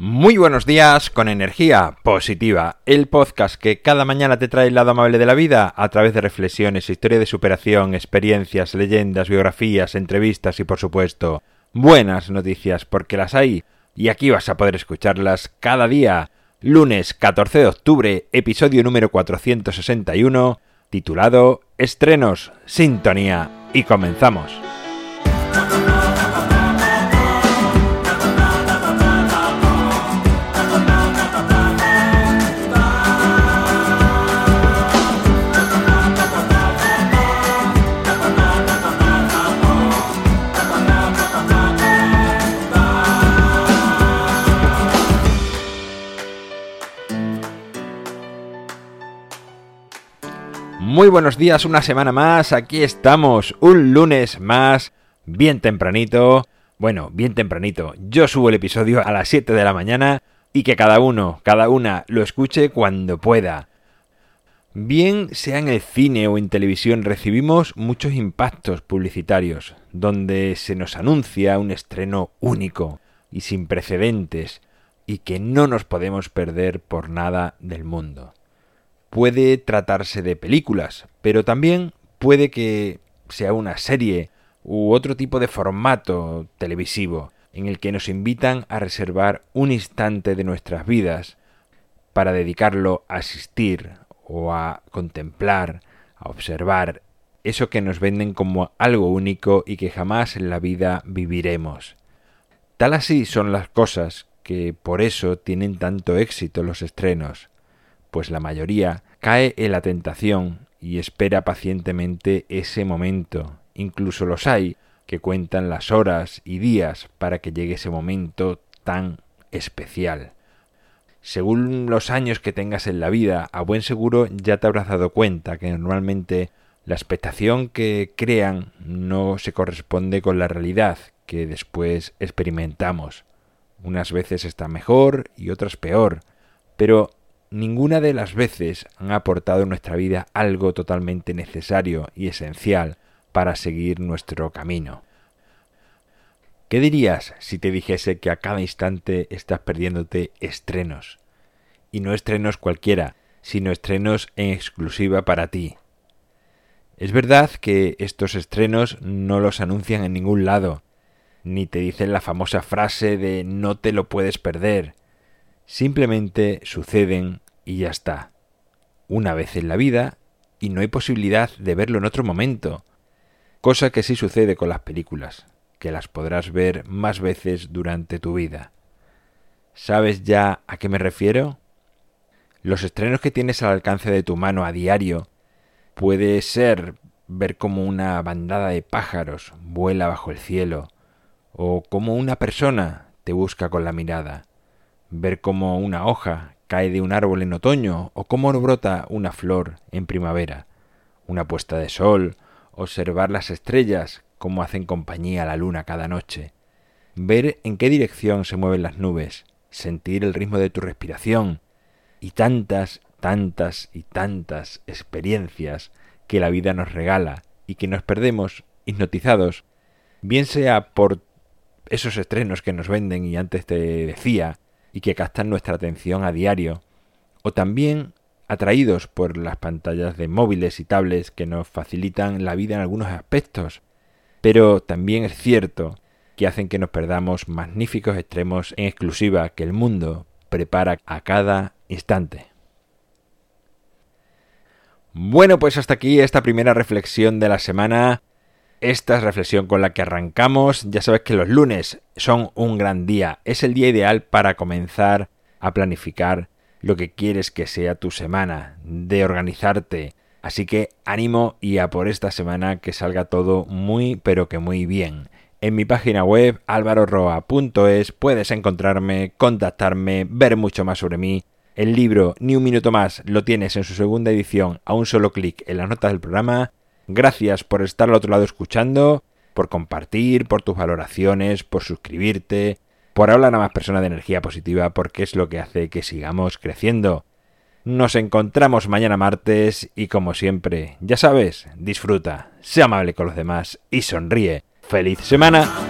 Muy buenos días con energía positiva, el podcast que cada mañana te trae el lado amable de la vida a través de reflexiones, historia de superación, experiencias, leyendas, biografías, entrevistas y por supuesto buenas noticias porque las hay y aquí vas a poder escucharlas cada día. Lunes 14 de octubre, episodio número 461, titulado Estrenos, Sintonía y comenzamos. Muy buenos días, una semana más, aquí estamos, un lunes más, bien tempranito. Bueno, bien tempranito, yo subo el episodio a las 7 de la mañana y que cada uno, cada una lo escuche cuando pueda. Bien sea en el cine o en televisión, recibimos muchos impactos publicitarios, donde se nos anuncia un estreno único y sin precedentes, y que no nos podemos perder por nada del mundo puede tratarse de películas, pero también puede que sea una serie u otro tipo de formato televisivo en el que nos invitan a reservar un instante de nuestras vidas para dedicarlo a asistir o a contemplar, a observar eso que nos venden como algo único y que jamás en la vida viviremos. Tal así son las cosas que por eso tienen tanto éxito los estrenos pues la mayoría cae en la tentación y espera pacientemente ese momento. Incluso los hay que cuentan las horas y días para que llegue ese momento tan especial. Según los años que tengas en la vida, a buen seguro ya te habrás dado cuenta que normalmente la expectación que crean no se corresponde con la realidad que después experimentamos. Unas veces está mejor y otras peor, pero ninguna de las veces han aportado en nuestra vida algo totalmente necesario y esencial para seguir nuestro camino. ¿Qué dirías si te dijese que a cada instante estás perdiéndote estrenos? Y no estrenos cualquiera, sino estrenos en exclusiva para ti. Es verdad que estos estrenos no los anuncian en ningún lado, ni te dicen la famosa frase de no te lo puedes perder, Simplemente suceden y ya está. Una vez en la vida y no hay posibilidad de verlo en otro momento. Cosa que sí sucede con las películas, que las podrás ver más veces durante tu vida. ¿Sabes ya a qué me refiero? Los estrenos que tienes al alcance de tu mano a diario puede ser ver cómo una bandada de pájaros vuela bajo el cielo, o cómo una persona te busca con la mirada, ver cómo una hoja cae de un árbol en otoño o cómo brota una flor en primavera, una puesta de sol, observar las estrellas como hacen compañía a la luna cada noche, ver en qué dirección se mueven las nubes, sentir el ritmo de tu respiración. Y tantas, tantas y tantas experiencias que la vida nos regala y que nos perdemos hipnotizados, bien sea por esos estrenos que nos venden y antes te decía, y que captan nuestra atención a diario, o también atraídos por las pantallas de móviles y tablets que nos facilitan la vida en algunos aspectos, pero también es cierto que hacen que nos perdamos magníficos extremos en exclusiva que el mundo prepara a cada instante. Bueno, pues hasta aquí esta primera reflexión de la semana. Esta es reflexión con la que arrancamos. Ya sabes que los lunes son un gran día. Es el día ideal para comenzar a planificar lo que quieres que sea tu semana, de organizarte. Así que ánimo y a por esta semana que salga todo muy pero que muy bien. En mi página web alvaroroa.es puedes encontrarme, contactarme, ver mucho más sobre mí. El libro Ni un minuto más lo tienes en su segunda edición a un solo clic en las notas del programa Gracias por estar al otro lado escuchando, por compartir, por tus valoraciones, por suscribirte, por hablar a más personas de energía positiva, porque es lo que hace que sigamos creciendo. Nos encontramos mañana martes y como siempre, ya sabes, disfruta, sea amable con los demás y sonríe. ¡Feliz semana!